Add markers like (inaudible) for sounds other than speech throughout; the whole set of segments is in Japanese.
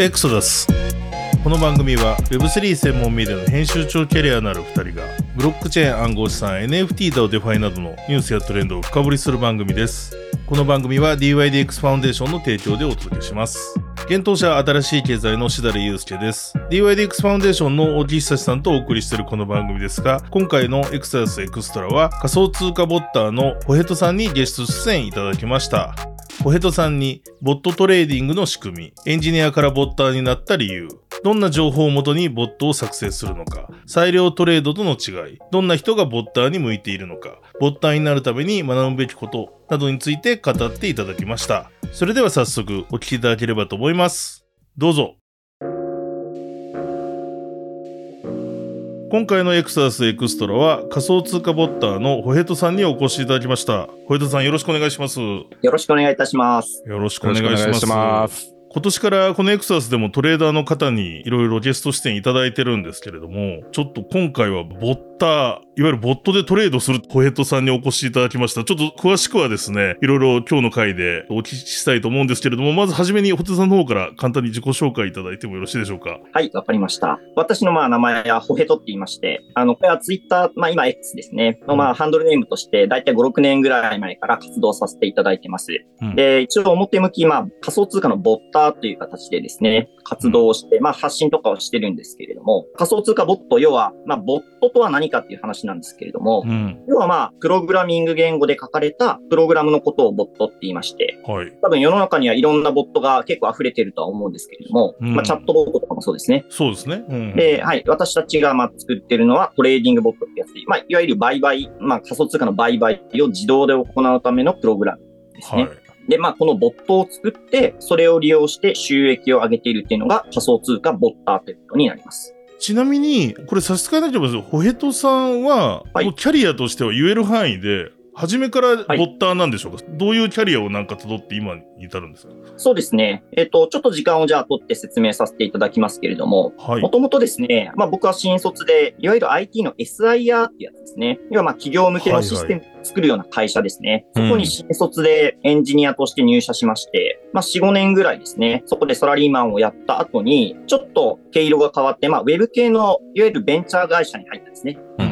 エクソダス。この番組は Web3 専門メディアの編集長キャリアのある2人がブロックチェーン暗号資産 NFT だをデファイなどのニュースやトレンドを深掘りする番組です。この番組は DYDX ファウンデーションの提供でお届けします。幻冬舎新しい経済の設楽悠介です。DYDX ファウンデーションの小木久志さんとお送りしているこの番組ですが今回のエクソダスエクストラは仮想通貨ボッターのホヘトさんにゲスト出演いただきました。ホヘトさんにボットトレーディングの仕組み、エンジニアからボッターになった理由、どんな情報をもとにボットを作成するのか、裁量トレードとの違い、どんな人がボッターに向いているのか、ボッターになるために学ぶべきことなどについて語っていただきました。それでは早速お聞きいただければと思います。どうぞ。今回のエクソダスエクストラは仮想通貨ボッターのホヘトさんにお越しいただきました。ホヘトさんよろしくお願いします。よよろしくお願いいたします。ろしくお願いします。よろしくお願いします今年からこのエクサスでもトレーダーの方にいろいろゲスト出演いただいてるんですけれども、ちょっと今回はボッター、いわゆるボットでトレードするホヘットさんにお越しいただきました。ちょっと詳しくはですね、いろいろ今日の回でお聞きしたいと思うんですけれども、まずはじめにホヘットさんの方から簡単に自己紹介いただいてもよろしいでしょうか？はい、わかりました。私のまあ名前はホヘトって言いまして、あの、これはツイッター、まあ今 X ですね、のまあハンドルネームとして、だいたい5、6年ぐらい前から活動させていただいてます。うんで、一応表向き、まあ仮想通貨のボッターという形でですね、活動をして、まあ発信とかをしてるんですけれども、仮想通貨ボット、要は、まあボットとは何かっていう話なんですけれども、うん。要はまあ、プログラミング言語で書かれたプログラムのことをボットって言いまして、はい。多分世の中にはいろんなボットが結構溢れてるとは思うんですけれども、うんまあチャットボットとかもそうですね。そうですね。うん。で、はい、私たちがまあ作ってるのはトレーディングボットってやつで、まあ、いわゆる売買、まあ仮想通貨の売買を自動で行うためのプログラムですね。はい。で、まあこのボットを作って、それを利用して収益を上げているっていうのが仮想通貨ボッターということになります。ちなみに、これ差し支えなければホヘトさんは、はい。もうキャリアとしては言える範囲で、初めからボッターなんでしょうか、どういうキャリアをなんか辿って今に至るんですか？そうですね。えっ、と、ちょっと時間をじゃあ取って説明させていただきますけれども、はいも。ともとですね、まあ僕は新卒で、いわゆる IT の SIR ってやつですね。要はまあ企業向けのシステムを作るような会社ですね。はいはいそこに新卒でエンジニアとして入社しまして、まあ4、5年ぐらいですね、そこでサラリーマンをやった後に、ちょっと毛色が変わって、まあウェブ系のいわゆるベンチャー会社に入ったんですね。うんうん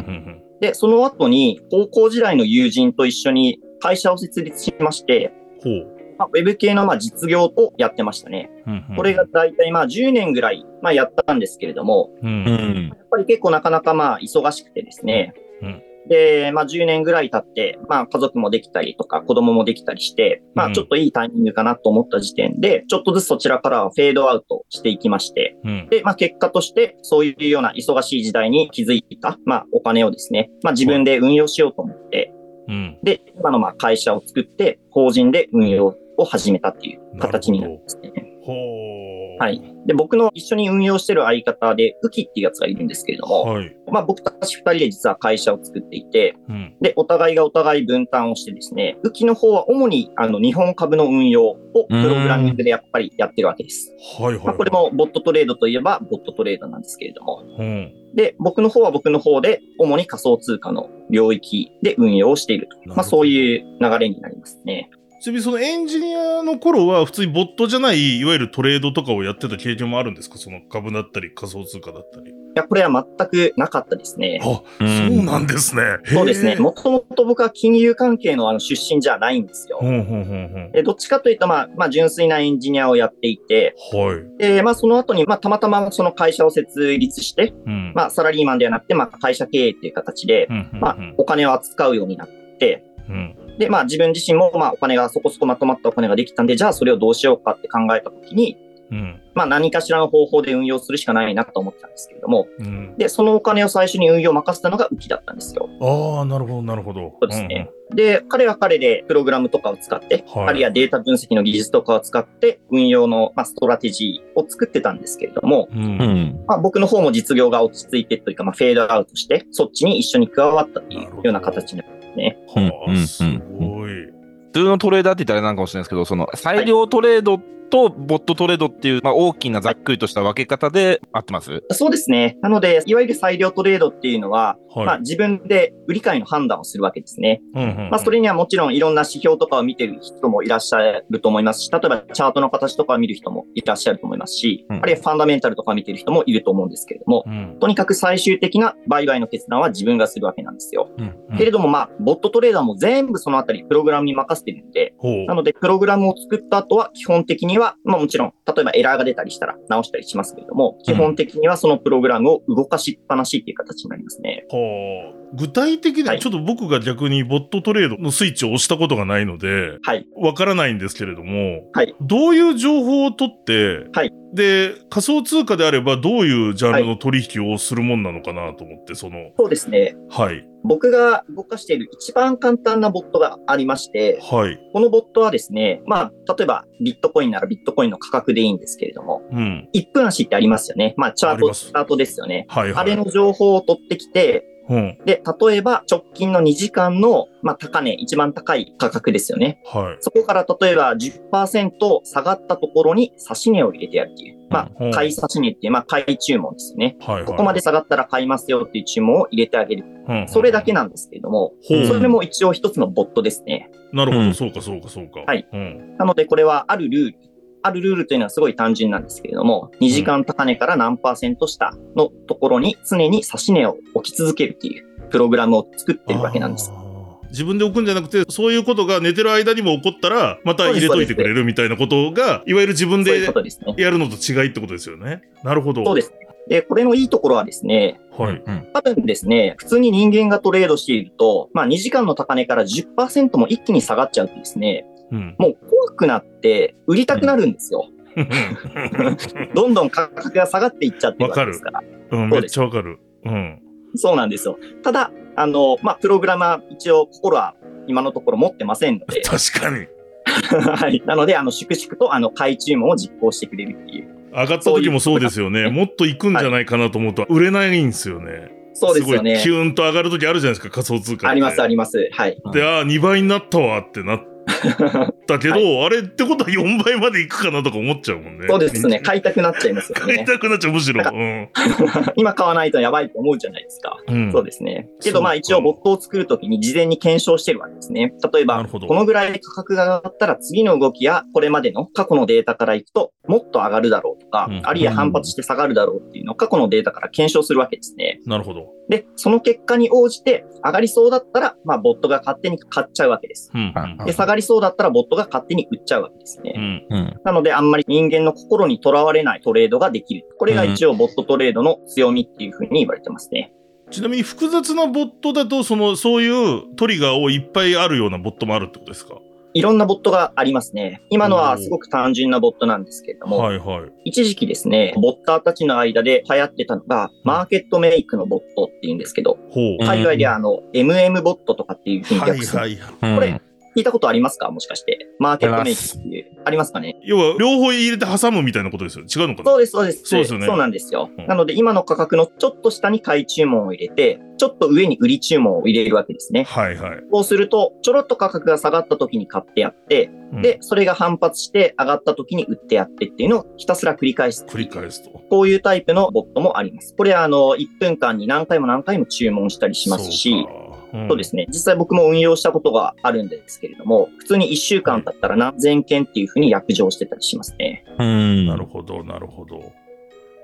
で、その後に高校時代の友人と一緒に会社を設立しまして、うん、ほう。まあ、ウェブ系のまあ実業をやってましたね。うんうんこれが大体まあ10年ぐらいまあやったんですけれども、うん、ううんん。やっぱり結構なかなかまあ忙しくてですね。うんで、まあ10年ぐらい経って、まあ家族もできたりとか子供もできたりして、まうんあちょっといいタイミングかなと思った時点で、ちょっとずつそちらからはフェードアウトしていきまして、うん。で、まあ結果としてそういうような忙しい時代に気づいた、まあお金をですね、まあ自分で運用しようと思って、うん。で、今のまあ会社を作って法人で運用を始めたっていう形になりますね。ほう。はい。で、僕の一緒に運用してる相方で、ウキっていうやつがいるんですけれども、はい。まあ僕たち二人で実は会社を作っていて、うん。で、お互いがお互い分担をしてですね、ウキの方は主にあの日本株の運用をプログラミングでやっぱりやってるわけです。はいはい。まあこれ。もボットトレードといえばボットトレードなんですけれども、うん。で、僕の方は僕の方で主に仮想通貨の領域で運用をしていると。まあそういう流れになりますね。ちなみにそのエンジニアの頃は普通にボットじゃない、いわゆるトレードとかをやってた経験もあるんですか？その株だったり仮想通貨だったり。いや、これは全くなかったですね。あ、そうなんですね。そうですね。もともと僕は金融関係のあの出身じゃないんですよ。ほんほんほんどっちかというと、まあ、まあ、純粋なエンジニアをやっていて、はい。で、まあ、その後に、まあ、たまたまその会社を設立して、うん。まあ、サラリーマンではなくて、まあ、会社経営っていう形でう、んうんうんまあ、お金を扱うようになって、うん。で、まあ、自分自身も、まあ、お金がそこそこまとまったお金ができたんで、じゃあ、それをどうしようかって考えたときに、うん。まあ、何かしらの方法で運用するしかないなと思ってたんですけれども、うん。で、そのお金を最初に運用を任せたのがウキだったんですよ。ああ、なるほど、なるほど。そうですね。で、彼は彼でプログラムとかを使って、はいあるいはデータ分析の技術とかを使って、運用の、まあ、ストラテジーを作ってたんですけれども、うん。うん。うん。まあ、僕の方も実業が落ち着いてというか、まあ、フェードアウトして、そっちに一緒に加わったっていうような形になりますね。はあ、うんすごい。普通のトレーダーって言ったらあれなんかもしれないですけど、その裁量トレードっとボットトレードっていう、まあ、大きなざっくりとした分け方で合ってます？そうですね。なので、いわゆる裁量トレードっていうのは、はい。まあ、自分で売り買いの判断をするわけですね。うんうんうんまあ、それにはもちろんいろんな指標とかを見てる人もいらっしゃると思いますし、例えばチャートの形とかを見る人もいらっしゃると思いますし、うんあるいはファンダメンタルとかを見てる人もいると思うんですけれども、うんとにかく最終的な売買の決断は自分がするわけなんですよ。うんけれども、まあ、ボットトレーダーも全部そのあたりプログラムに任せてるんで、なので、プログラムを作った後は、基本的には、まあもちろん、例えばエラーが出たりしたら直したりしますけれども、基本的にはそのプログラムを動かしっぱなしっていう形になりますね。はあ具体的に、はいちょっと僕が逆にボットトレードのスイッチを押したことがないので、はい。わからないんですけれども、はいどういう情報を取って、はいで、仮想通貨であればどういうジャンルの取引をするもんなのかなと思って、その、そうですね。はい、僕が動かしている一番簡単なボットがありまして、はい、このボットはですね、まあ、例えばビットコインならビットコインの価格でいいんですけれども、うん、1分足ってありますよね。まあ、チャート、チャートですよね。はい、はい。あれの情報を取ってきて、うん、で、例えば直近の2時間の、まあ、高値、一番高い価格ですよね。はい。そこから例えば10%下がったところに差し値を入れてやるっていう。まうんあ、買い差し値っていう、まあ、買い注文ですよね。はい、はい。ここまで下がったら買いますよっていう注文を入れてあげる。うん、それだけなんですけれども、ほうそれも一応一つのボットですね。なるほど、うんそうか、そうか、そうか。はい。うん。なので、これはあるルール。あるルールというのはすごい単純なんですけれども、2時間高値から何パーセント下のところに常に差し値を置き続けるっていうプログラムを作ってるわけなんです。自分で置くんじゃなくて、そういうことが寝てる間にも起こったら、また入れといてくれるみたいなことが、いわゆる自分で。やるのと違いってことですよね。なるほど。そうですね。で、これのいいところはですね、はい。うん多分ですね、普通に人間がトレードしていると、まあ2時間の高値から10%も一気に下がっちゃうとですね、うん。もう怖くなって売りたくなるんですよ。(laughs) どんどん価格が下がっていっちゃってるわけですから。うん、めっちゃわかる。うん。そうなんですよ。ただ、あの、まあ、プログラマー一応心は今のところ持ってませんので、(laughs) 確かに。(laughs) はい。なので、あの、粛々とあの、買い注文を実行してくれるっていう。上がった時もそうですよね。そういうもっと行くんじゃないかなと思うと、売れないんですよね。そうですよねキ。ューンと上がる時あるじゃないですか、仮想通貨。あります、あります。はい。で、ああ、2倍になったわってなったけど、はあれってことは4倍まで行くかなとか思っちゃうもんね。そうですね。(laughs) 買いたくなっちゃいますよ買いね。たくなっちゃう、むしろ。(laughs) (laughs) 今買わないとやばいと思うじゃないですか。うん。そうですね。けど、まあ一応、ボットを作るときに事前に検証してるわけですね。例えば、このぐらい価格が上がったら次の動きや、これまでの過去のデータからいくと、もっと上がるだろうとか、うんあるいは反発して下がるだろうっていうのを過去のデータから検証するわけですね。なるほど。で、その結果に応じて、上がりそうだったら、まあ、ボットが勝手に買っちゃうわけです。うん。あで、下がりそうだったら、ボットが勝手に売っちゃうわけですね。うん。うん。なので、あんまり人間の心にとらわれないトレードができる。これが一応、ボットトレードの強みっていうふうに言われてますね。ちなみに複雑なボットだと、その、そういうトリガーをいっぱいあるようなボットもあるってことですか？いろんなボットがありますね。今のはすごく単純なボットなんですけれども、はいはい。一時期ですね、ボッターたちの間で流行ってたのが、マーケットメイクのボットっていうんですけど、海外ではあの、MM ボットとかっていうふうにはい略する。はい。うんこれ聞いたことありますか？もしかして。マーケットメイクっていう。ありますかね？要は、両方入れて挟むみたいなことですよ。違うのかな？そうです、そうです。そうですよねなんですよ。うんなので、今の価格のちょっと下に買い注文を入れて、ちょっと上に売り注文を入れるわけですね。はいはい。こうすると、ちょろっと価格が下がった時に買ってやって、うんで、それが反発して上がった時に売ってやってっていうのをひたすら繰り返す。繰り返すと。こういうタイプのボットもあります。これは、あの、1分間に何回も何回も注文したりしますし、そうんそうですね。実際僕も運用したことがあるんですけれども、普通に1週間経ったら何千件っていうふうに約定してたりしますね。うん。なるほど、なるほど。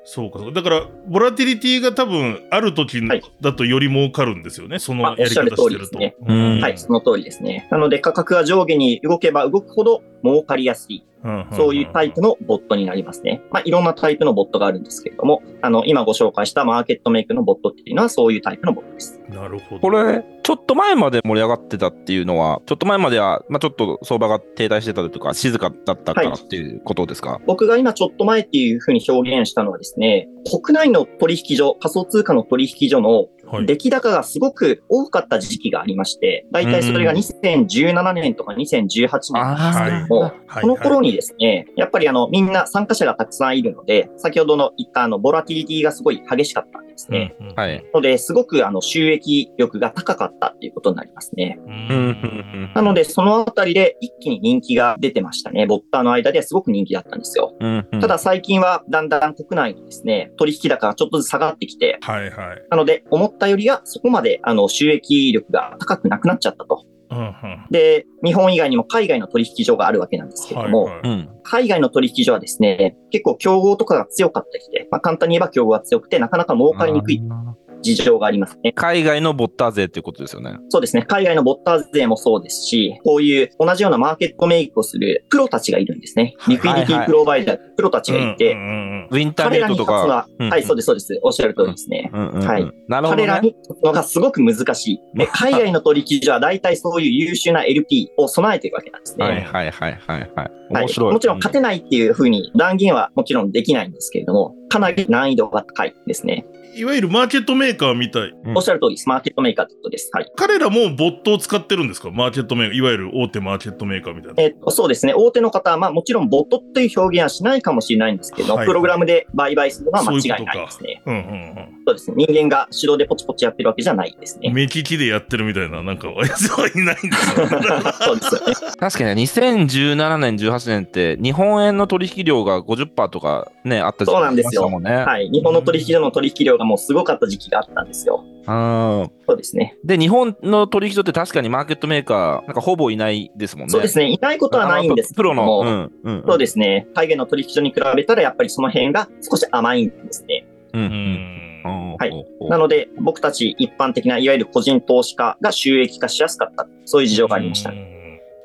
そうか、だから、ボラティリティが多分、ある時はいだとより儲かるんですよね。そのあやり方してると。おっしゃる通りですねうんはい、その通りですね。なので価格が上下に動けば動くほど儲かりやすい、うんそういうタイプのボットになりますね。まあ、いろんなタイプのボットがあるんですけれども、あの、今ご紹介したマーケットメイクのボットっていうのはそういうタイプのボットです。なるほど。これ、ちょっと前まで盛り上がってたっていうのは、ちょっと前までは、まあちょっと相場が停滞してたりとか、静かだったからっていうことですか、僕が今ちょっと前っていうふうに表現したのはですね、国内の取引所、仮想通貨の取引所のはい。出来高がすごく多かった時期がありまして、大体それが2017年とか2018年ですけれども、はい。この頃にですね、やっぱりあの、みんな参加者がたくさんいるので、先ほどの言ったあの、ボラティリティがすごい激しかったですね。うんうんはい。ので、すごくあの収益力が高かったっていうことになりますね。うんうんなので、そのあたりで一気に人気が出てましたね。ボッターの間ではすごく人気だったんですよ。うんうんただ最近はだんだん国内のですね、取引高がちょっとずつ下がってきて、はいはい。なので、思ったよりはそこまであの収益力が高くなくなっちゃったと。うんうん。で、日本以外にも海外の取引所があるわけなんですけれども、はいはい。うん。海外の取引所はですね、結構競合とかが強かったりして、まあ簡単に言えば競合が強くて、なかなか儲かりにくい事情がありますね。海外のボッター勢っていうことですよね。そうですね。海外のボッター勢もそうですし、こういう同じようなマーケットメイクをするプロたちがいるんですね。はい liquidity provider、プロたちがいて、うんうんうんウィンター彼らにビートと勝つのはか。、はい、そうでです、そうです。おっしゃる通りですね。うんうんうんはいなるほどね。彼らに勝つのがすごく難しい。で (laughs) 海外の取引所は大体そういう優秀な LP を備えてるわけなんですね。はいはいはいはいはい。はい面白い。もちろん勝てないっていうふうに断言はもちろんできないんですけれども、かなり難易度が高いですね。いわゆるマーケットメーカーみたい。うんおっしゃる通りです。マーケットメーカーってことです。はい。彼らもボットを使ってるんですか？マーケットメーカー、いわゆる大手マーケットメーカーみたいな。えっと、そうですね。大手の方は、まあもちろんボットという表現はしないかもしれないんですけど、はいプログラムで売買するのは間違いそういうことかないですね。うんうんそうですね。人間が手動でポチポチやってるわけじゃないですうん。ね。目利きでやってるみたいな、なんか、やつはいないんですよ。そうですよね。(laughs) 確かにね、2017年、18年って、日本円の取引量が50%とかね、あった時期そうなんですよありましたもんね。はい。日本の取引所の取引量がもうすごかった時期があったんですよ。うんそうですね。で、日本の取引所って確かにマーケットメーカー、なんかほぼいないですもんね。そうですね。いないことはないんですけプロども、の。うんうんうんそうですね。海外の取引所に比べたらやっぱりその辺が少し甘いんですね。ううんんうんはいなので、僕たち一般的ないわゆる個人投資家が収益化しやすかった。そういう事情がありました。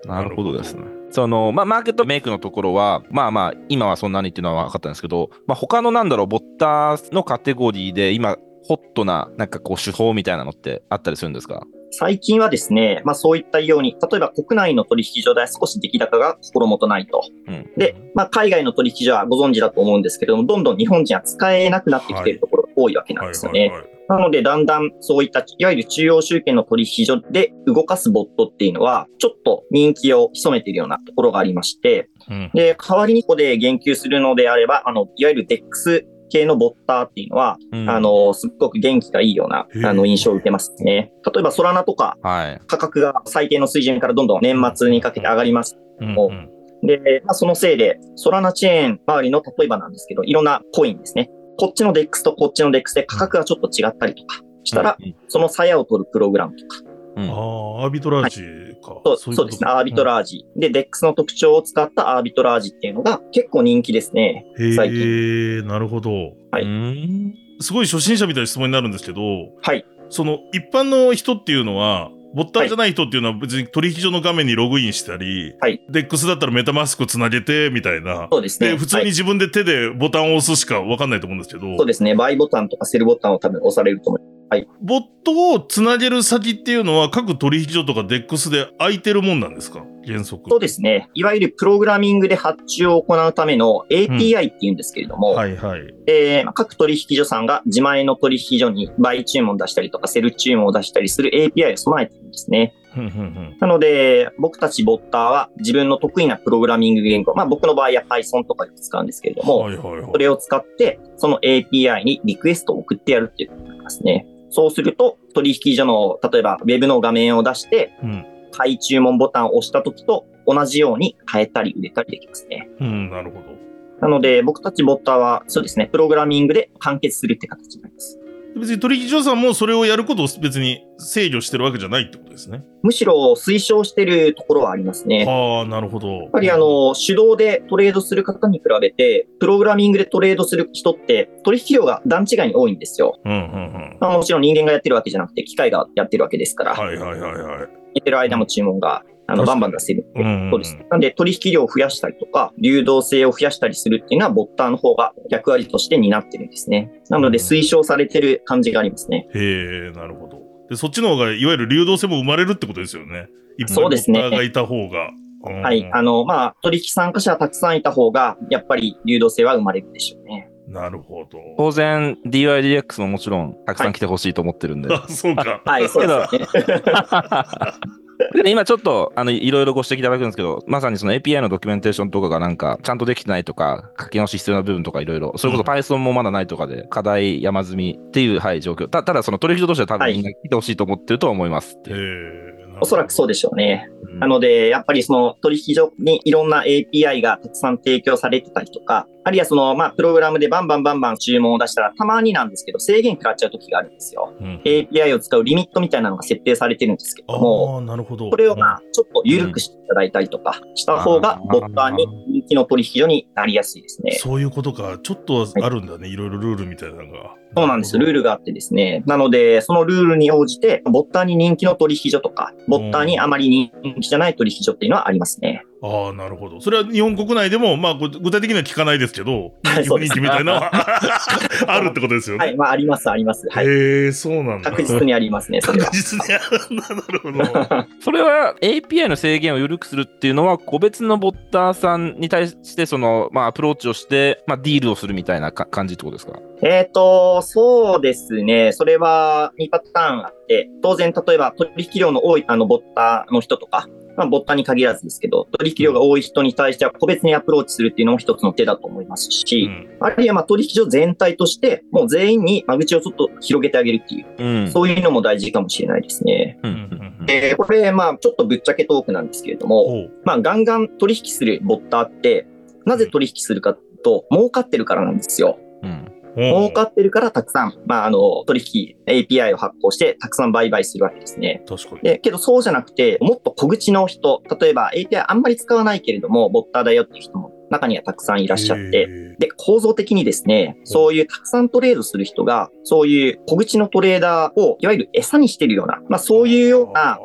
なるほどですね。その、まあ、マーケットメイクのところは、まあまあ、今はそんなにっていうのは分かったんですけど、まあ、他のなんだろう、ボッターのカテゴリーで、今、ホットな、なんかこう、手法みたいなのってあったりするんですか？最近はですね、まあそういったように、例えば国内の取引所では少し出来高が心もとないと。うん。で、まあ海外の取引所はご存知だと思うんですけれども、どんどん日本人は使えなくなってきているところが多いわけなんですよね。なので、だんだんそういった、いわゆる中央集権の取引所で動かすボットっていうのは、ちょっと人気を潜めているようなところがありまして、うんで、代わりにここで言及するのであれば、あの、いわゆる DEX 系のボッターっていうのは、うんあ、の、すっごく元気がいいような、あの、印象を受けますね。例えば、ソラナとか、はい。価格が最低の水準からどんどん年末にかけて上がります。うんおで、まあ、そのせいで、ソラナチェーン周りの例えばなんですけど、いろんなコインですね。こっちの DEX とこっちの DEX で価格がちょっと違ったりとかしたら、うんその鞘を取るプログラムとか、うんああ、アービトラージか。そうそうですね、アービトラージ。で、DEX の特徴を使ったアービトラージっていうのが結構人気ですね。ー最へえ、なるほど。はいうんすごい初心者みたいな質問になるんですけど、はい。その一般の人っていうのは、ボッターじゃない人っていうのは別に取引所の画面にログインしたり、はい。 DEX だったらメタマスクつなげて、みたいな。そうですね。で、普通にはい自分で手でボタンを押すしかわかんないと思うんですけど、そうですね。 buy ボタンとか sell ボタンを多分押されると思います。ボットをつなげる先っていうのは各取引所とか DEX で空いてるもんなんですか？原則。そうですね。いわゆるプログラミングで発注を行うための API っていうんですけれども、はいはい。でまあ各取引所さんが自前の取引所に売注文を出したりとかセル注文を出したりする API を備えてるんですね。ふんふんふんなので、僕たちボッターは自分の得意なプログラミング言語、まあ僕の場合は Python とかで使うんですけれども、はいはいはいそ。れを使って、その API にリクエストを送ってやるっていうことになりますね。そうすると、取引所の、例えば Web の画面を出して、うん。買い注文ボタンを押した時と同じように変えたり売れたりできますね。うん、なるほど。なので、僕たちボッターは、そうですね、プログラミングで完結するって形になります。別に取引所さんもそれをやることを別に制御してるわけじゃないってことですね。むしろ推奨してるところはありますね。やっはあ、なるほど。ぱりあの、手動でトレードする方に比べて、プログラミングでトレードする人って取引量が段違いに多いんですよ。うんうんうん。まあ、もちろん人間がやってるわけじゃなくて、機械がやってるわけですから、はいはいはいはい。寝てる間も注文があのバンバン出せるそうです。なんで取引量を増やしたりとか、流動性を増やしたりするっていうのは、ボッターの方が役割として担ってるんですね。なので推奨されてる感じがありますね。へえ、なるほど。で、そっちの方が、いわゆる流動性も生まれるってことですよね。そうですねボッターがいた方が。うんはい。あの、まあ、取引参加者がたくさんいた方が、やっぱり流動性は生まれるでしょうね。なるほど。当然、DYDX ももちろんたくさん来てほしいと思ってるんで。(laughs) あ、そうか。はい、そうですね。で今ちょっと、あの、いろいろご指摘いただくんですけど、まさにその API のドキュメンテーションとかがなんか、ちゃんとできてないとか、書き直し必要な部分とかいろいろ、それこそ Python もまだないとかで、課題山積みっていう、はい、状況。たただ、その取引所としては多分みんな来てほしいと思ってるとは思いますってへい。おそらくそうでしょうね。うんなので、やっぱりその取引所にいろんな API がたくさん提供されてたりとか、あるいはその、まあ、プログラムでバンバンバンバン注文を出したら、たまになんですけど、制限食らっちゃう時があるんですよ。うん。API を使うリミットみたいなのが設定されてるんですけども、なるほど。これをまあ、ちょっと緩くしていただいたりとかした方がう、んボッターに人気の取引所になりやすいですね。そういうことか。ちょっとあるんだね。いろいろルールみたいなのが。そうなんです。ルールがあってですね。なので、そのルールに応じて、ボッターに人気の取引所とか、ボッターにあまり人気じゃない取引所っていうのはありますね。ああ、なるほど。それは日本国内でも、まあ、ぐ具体的には聞かないですけど、はいそうです人気みたいなのは (laughs) あるってことですよね。はい。まあ、あります、あります。はい。へえ、そうなんだ。確実にありますね、それは確。実にあるんだ。なるほど。(laughs) それは API の制限を緩くするっていうのは、個別のボッターさんに対して、その、まあ、アプローチをして、まあ、ディールをするみたいなか感じってことですか？えっと、そうですね。それは2パターンあって、当然、例えば取引量の多い、あの、ボッターの人とか、まあ、ボッターに限らずですけど、取引量が多い人に対しては個別にアプローチするっていうのも一つの手だと思いますうし、んあるいはまあ取引所全体として、もう全員に間口をちょっと広げてあげるっていう、うん。そういうのも大事かもしれないですね。うんうんうんで、これ、まあ、ちょっとぶっちゃけトークなんですけれども、まあ、ガンガン取引するボッターって、なぜ取引するかと、儲かってるからなんですよ。うん。儲かってるからたくさん、まあ、あの、取引、API を発行して、たくさん売買するわけですね。確かに。で、けどそうじゃなくて、もっと小口の人、例えば API あんまり使わないけれども、ボッターだよっていう人も中にはたくさんいらっしゃって、へで、構造的にですね、そういうたくさんトレードする人が、そういう小口のトレーダーを、いわゆる餌にしてるような、まあそういうような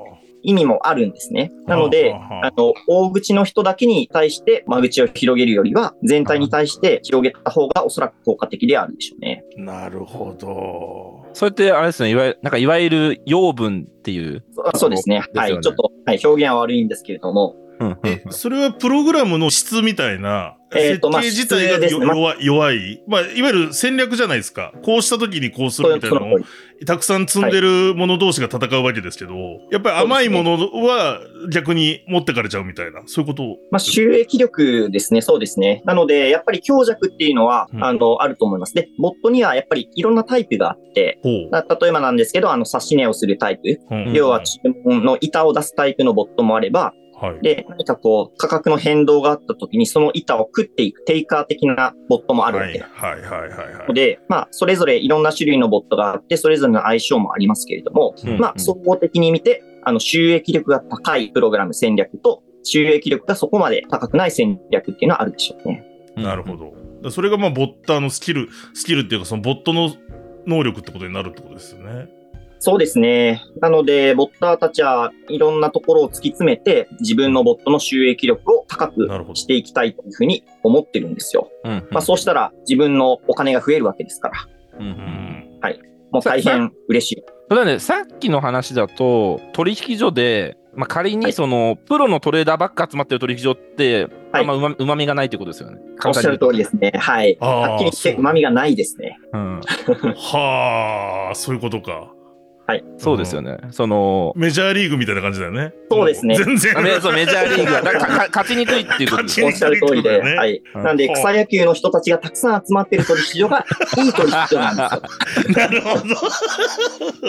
意味もあるんですね。なので、はあの、大口の人だけに対して間口を広げるよりは、全体に対して広げた方がおそらく効果的であるでしょうね。なるほど。それって、あれですね、いわゆる、なんかいわゆる養分っていう。そそうですね。はい。ちょっと、はい、表現は悪いんですけれども、え、それはプログラムの質みたいな、設えーとまあ計自体が弱い、弱い。まあ、いわゆる戦略じゃないですか。こうした時にこうするみたいなのをたくさん積んでるもの同士が戦うわけですけど、やっぱり甘いものは逆に持ってかれちゃうみたいな、そういうことまあ、収益力ですね。そうですね。なので、やっぱり強弱っていうのは、うん。あの、あると思います。で、ボットにはやっぱりいろんなタイプがあって、例えばなんですけど、あの、指し値をするタイプ、うん。要は注文の板を出すタイプのボットもあれば、はい。で、何かこう、価格の変動があった時にその板を食っていくテイカー的なボットもあるわはいけはいはいはいはいの。で、まあ、それぞれいろんな種類のボットがあって、それぞれの相性もありますけれども、うんまあ、総合的に見て、あの、収益力が高いプログラム戦略と、収益力がそこまで高くない戦略っていうのはあるでしょうね。なるほ。ど。それがまあボッターのスキル、スキルっていうかそのボットの能力ってことになるってことですよね。そうですね。なので、ボッターたちはいろんなところを突き詰めて、自分のボットの収益力を高くしていきたいというふうに思ってるんですよ。うんうんまあ、そうしたら自分のお金が増えるわけですから、うんううんん。もう大変嬉しい。それはね、さっきの話だと、取引所で、まあ、仮はいにその、プロのトレーダーばっか集まってる取引所って、はいあんまうまうまみがないってことですよね。おっしゃる通りですね。はい。はっきり言ってそう旨味がないですね。うん、(laughs) はあ、そういうことか。そうですよね。その、メジャーリーグみたいな感じだよね。そうですねも全然。あメジャーリーグは (laughs) だか勝ちにくいっていうことですおっしゃる通りで。はい。うんなんで、草野球の人たちがたくさん集まってる取引所がいい取引所なんですよ。(laughs) なるほ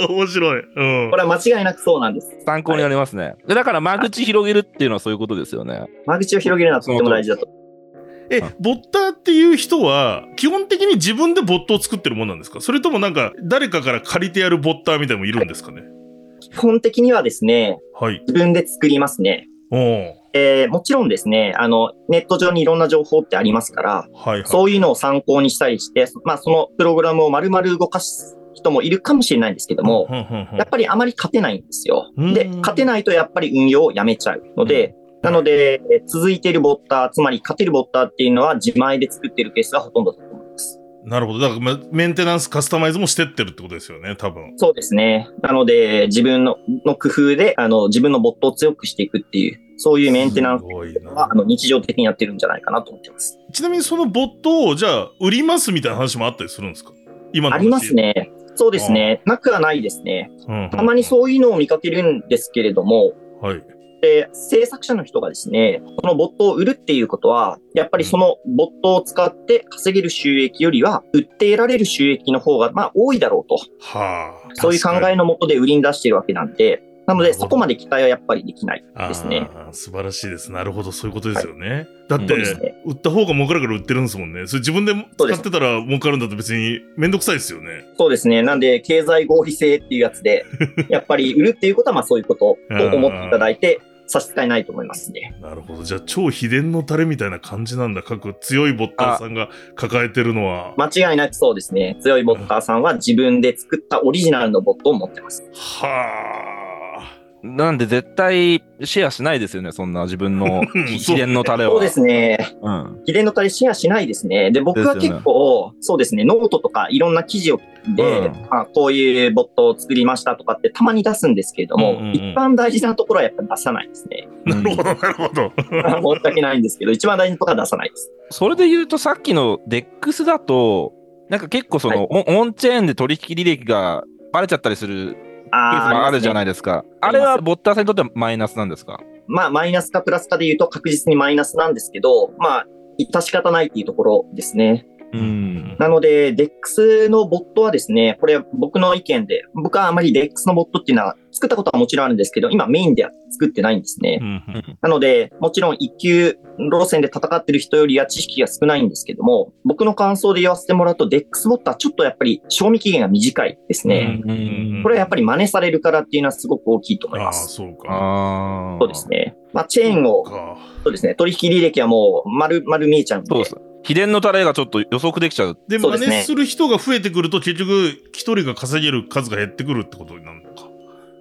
ど。面白い。うんこ。れは間違いなくそうなんです。参考になりますね。でだから間口広げるっていうのはそういうことですよね。間口を広げるのはとっても大事だと。え、ボッターっていう人は、基本的に自分でボットを作ってるもんなんですか？それともなんか、誰かから借りてやるボッターみたいなのもいるんですかね？基本的にはですね、はい。自分で作りますね。おーえーもちろんですね、あの、ネット上にいろんな情報ってありますから、はいはい。そういうのを参考にしたりして、まあ、そのプログラムを丸々動かす人もいるかもしれないんですけども、うんうんうんやっぱりあまり勝てないんですよ。うんで、勝てないとやっぱり運用をやめちゃうので、なので、え続いているボッター、つまり勝てるボッターっていうのは自前で作っているケースがほとんどだと思います。なるほど。だから、まメンテナンス、カスタマイズもしてってるってことですよね、多分。そうですね。なので、自分のの工夫で、あの、自分のボットを強くしていくっていう、そういうメンテナンスは、あの、日常的にやってるんじゃないかなと思ってます。ちなみにそのボットを、じゃあ、売りますみたいな話もあったりするんですか？今の話あります。ね。そうですね。なくはないですね。うんうんたまにそういうのを見かけるんですけれども、はい。で、制作者の人がですね、このボットを売るっていうことは、やっぱりそのボットを使って稼げる収益よりは、売って得られる収益の方が、まあ、多いだろうと。はあ。そういう考えのもとで売りに出しているわけなんで、なので、そこまで期待はやっぱりできないですね。素晴らしいです。なるほど、そういうことですよね。だって、ね売った方が儲かるから売ってるんですもんね。それ自分で使ってたら儲かるんだと別にめんどくさいですよね。そうですね。なんで、経済合理性っていうやつで、(laughs) やっぱり売るっていうことは、まあそういうことと思っていただいて、差し支えないと思いますね。なるほど。じゃあ、超秘伝のタレみたいな感じなんだ。各強いボッターさんが抱えてるのは。間違いなくそうですね。強いボッターさんは自分で作ったオリジナルのボットを持ってます。はあ。なんで絶対シェアしないですよね、そんな自分のうん秘伝のタレは。そうですね。うん。秘伝のタレシェアしないですね。で、僕は結構、そうですね、ノートとかいろんな記事をで、うんあこういうボットを作りましたとかってたまに出すんですけれども、うんうんうん一番大事なところはやっぱ出さないですね。なるほど、なるほど。申し訳ないんですけど、一番大事なところは出さないです。それで言うと、さっきの DEX だと、なんか結構その、オンオンチェーンで取引履歴がバレちゃったりするあもあるじゃないいですか。ああれはボッターさんにとってはマイナスなんですか？まあ、マイナスかプラスかで言うと確実にマイナスなんですけど、まあ、致し方ないっていうところですね。うん。なので、DEX のボットはですね、これ僕の意見で、僕はあまり DEX のボットっていうのは作ったことはもちろんあるんですけど、今メインでは作ってないんですね。うんなので、もちろん一級路線で戦ってる人よりは知識が少ないんですけども、僕の感想で言わせてもらうと、DEX ボットはちょっとやっぱり賞味期限が短いですね。うんこれはやっぱり真似されるからっていうのはすごく大きいと思いああ、ます。そうか。ああ。そうですね。まあ、チェーンを、かそうですね、取引履歴はもう丸、丸見えちゃうんで。そうです。秘伝のタレがちょっと予測できちゃう。で、真似する人が増えてくると、結局、一人が稼げる数が減ってくるってことになるのか。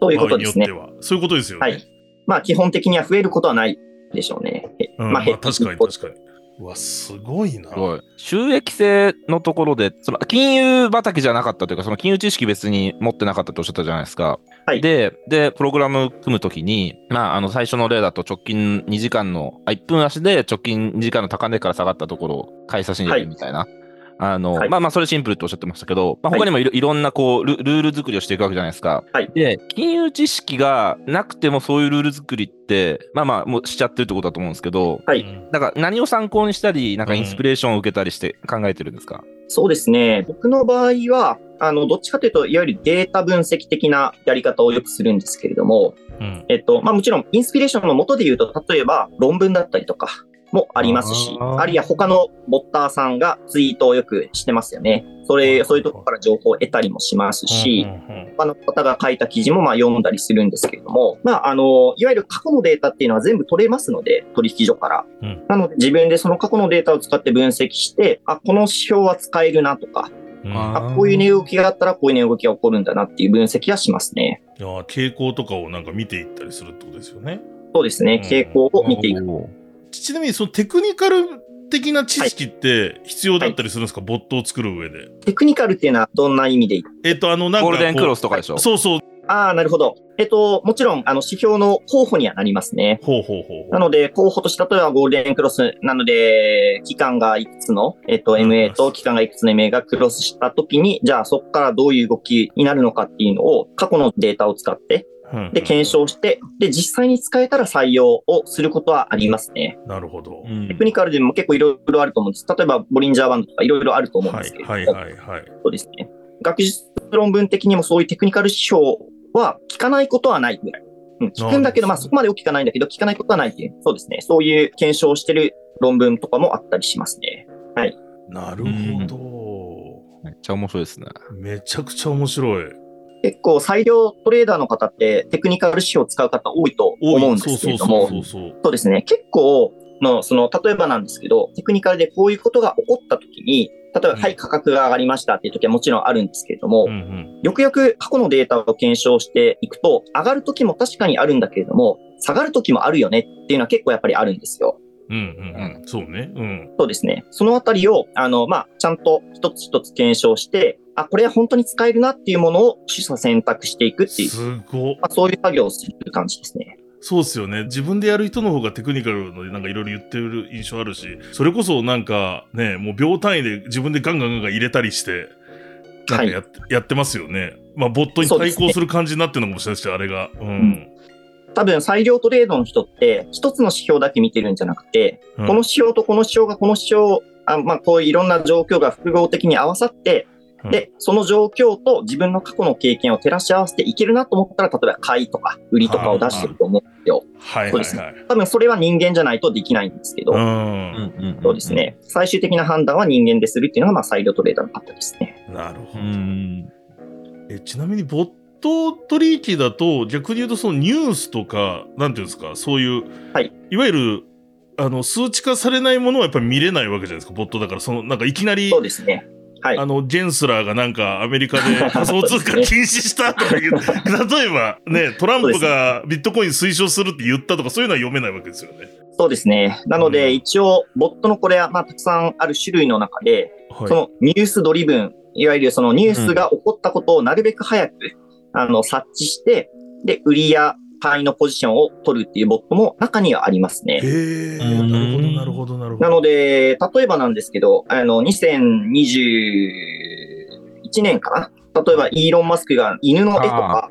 そういうことですね。場合によっては。そういうことですよね。はい。まあ、基本的には増えることはないでしょうね。うん、まあ、まあ、確かに確かに。うわ、すごいな。すごい。収益性のところで、その金融畑じゃなかったというか、その金融知識別に持ってなかったっておっしゃったじゃないですか。はいで、で、プログラム組むときに、まあ、あの、最初の例だと直近2時間の、あ、1分足で直近2時間の高値から下がったところを買い差しに入れるみたいな。あの、はいまあまあ、それシンプルっておっしゃってましたけど、まあ、他にもいろ,、い、ろんなこうル、ルール作りをしていくわけじゃないですか。はいで、金融知識がなくてもそういうルール作りって、まあまあ、もうしちゃってるってことだと思うんですけど、はいうんなんか何を参考にしたり、なんかインスピレーションを受けたりして考えてるんですか、そうですね。僕の場合は、あの、どっちかというと、いわゆるデータ分析的なやり方をよくするんですけれども、うん。えっと、まあもちろん、インスピレーションの元で言うと、例えば論文だったりとかもありますし、あるいは他のボッターさんがツイートをよくしてますよね。それ、そういうところから情報を得たりもしますしう、んうんうん他の方が書いた記事もまあ読んだりするんですけれども、まあ、あの、いわゆる過去のデータっていうのは全部取れますので、取引所から。うんなので、自分でその過去のデータを使って分析して、あ、この指標は使えるなとか、うんああ、こういう値動きがあったらこういう値動きが起こるんだなっていう分析はしますね。いや傾向とかをなんか見ていったりするってことですよね。そうですね。うん傾向を見ていく。おーちなみにそのテクニカル的な知識って必要だったりするんですか、ボットを作る上で。テクニカルっていうのはどんな意味で？えっと、あの、なんか。ゴールデンクロスとかでしょ、そうそう。ああ、なるほど。えっと、もちろん、あの、指標の候補にはなりますね。ほうほうほうほう。なので、候補として、例えばゴールデンクロスなので、期間がいくつの、えっと、MA と期間がいくつの MA がクロスしたときに、じゃあそこからどういう動きになるのかっていうのを、過去のデータを使って、うんで、検証して、で、実際に使えたら採用をすることはありますね。なるほど。うんテクニカルでも結構いろいろあると思うんです。例えば、ボリンジャーバンドとかいろいろあると思うんはいですけれども、はいはいはい。そうですね。学術論文的にもそういうテクニカル指標は聞かないことはないぐらい。うん、聞くんだけど、まあそこまで大きくはないんだけど、聞かないことはないっていう、そうですね。そういう検証をしてる論文とかもあったりしますね。なるほど。めっちゃ面白いですね。めちゃくちゃ面白い。結構裁量トレーダーの方ってテクニカル指標を使う方多いと思うんですけれども、そうですね。結構の、その、例えばなんですけど、テクニカルでこういうことが起こったときに、例えば、うんはい、価格が上がりましたっていう時はもちろんあるんですけれども、そう。うんうん。よくよく過去のデータを検証していくと、上がる時も確かにあるんだけれども、下がる時もあるよねっていうのは結構やっぱりあるんですよ。うんうんうん。そうね。うん。そうですね。そのあたりを、あの、まあ、ちゃんと一つ一つ検証して、あ、これは本当に使えるなっていうものを取捨選択していくっていう、すご。まあ、そういう作業をする感じですね。そうですよね。自分でやる人の方がテクニカルのなんかいろいろ言ってる印象あるし、それこそなんかね、もう秒単位で自分でガンガンガンガン入れたりして、なんかやって,、やってますよね。まあ、ボットに対抗する感じになってるのかもしれないですし、あれが。うん。多分裁量トレードの人って一つの指標だけ見てるんじゃなくて、うんこの指標とこの指標がこの指標、あまあこういういろんな状況が複合的に合わさって、うんで、その状況と自分の過去の経験を照らし合わせていけるなと思ったら、例えば買いとか売りとかを出してると思うんですよ。はいそうですはいはい。多分それは人間じゃないとできないんですけど、うん。うんうんそうです。ね。最終的な判断は人間でするっていうのが、まあ、裁量トレーダーの方ですね。うなるほど。ん。えちなみに、ボット取引だと、逆に言うと、そのニュースとか、なんていうんですか、そういう、はい、いわゆる、あの、数値化されないものはやっぱり見れないわけじゃないですか、ボットだから、その、なんかいきなりそう、ですね。はいあ。の、ジェンスラーがなんかアメリカで仮想通貨禁止したとか言う、(laughs) 例えばね、トランプがビットコイン推奨するって言ったとか、そういうのは読めないわけですよね。そうですね。なので、うん一応、ボットのこれは、まあ、たくさんある種類の中で、はい。そのニュースドリブン、いわゆるそのニュースが起こったことをなるべく早く、あの、察知して、で、売りや買いのポジションを取るっていうボットも中にはありますね。へなるほど、なるほど、なるほど。なので、例えばなんですけど、あの、2021年かな？例えば、イーロン・マスクが犬の絵とか、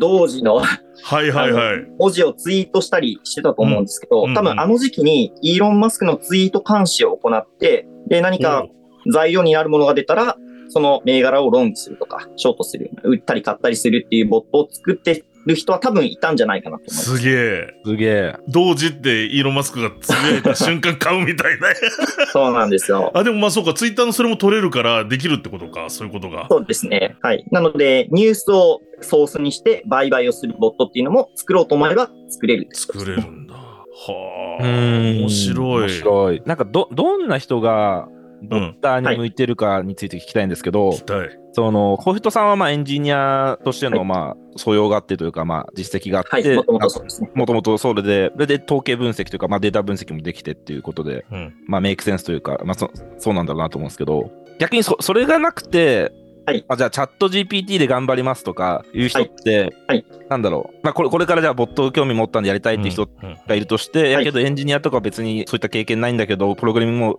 同時の (laughs) はいはいはい。文字をツイートしたりしてたと思うんですけど、うん多分あの時期にイーロン・マスクのツイート監視を行って、で、何か材料になるものが出たら、その銘柄をロングするとか、ショートする、売ったり買ったりするっていうボットを作ってる人は多分いたんじゃないかなと思います。すげえ。すげえ。同時ってイーロン・マスクがつぶやいた瞬間買うみたいな。(laughs) そうなんですよ。あ、でもまあそうか、ツイッターのそれも取れるからできるってことか、そういうことが。そうですね。はい。なので、ニュースをソースにして売買をするボットっていうのも作ろうと思えば作れる。作れるんだ。はあ。うん面白い。面白い。なんかど、どんな人が、ボッターに向いてるかについて聞きたいんですけど、聞きたい。その、ホフトさんはまあエンジニアとしてのはいまあ素養があってというか、まあ実績があって、はい。もともとそうですね。もともとそれで、それで統計分析というか、まあデータ分析もできてっていうことで、うん。まあメイクセンスというか、まあそそうなんだろうなと思うんですけど、逆にそそれがなくて、はい。あじゃあチャット GPT で頑張りますとかいう人って、はい。なんだろう、まあこれこれからじゃあボット興味持ったんでやりたいっていう人うん。がいるとして、やはい。けどエンジニアとかは別にそういった経験ないんだけど、プログラミングも、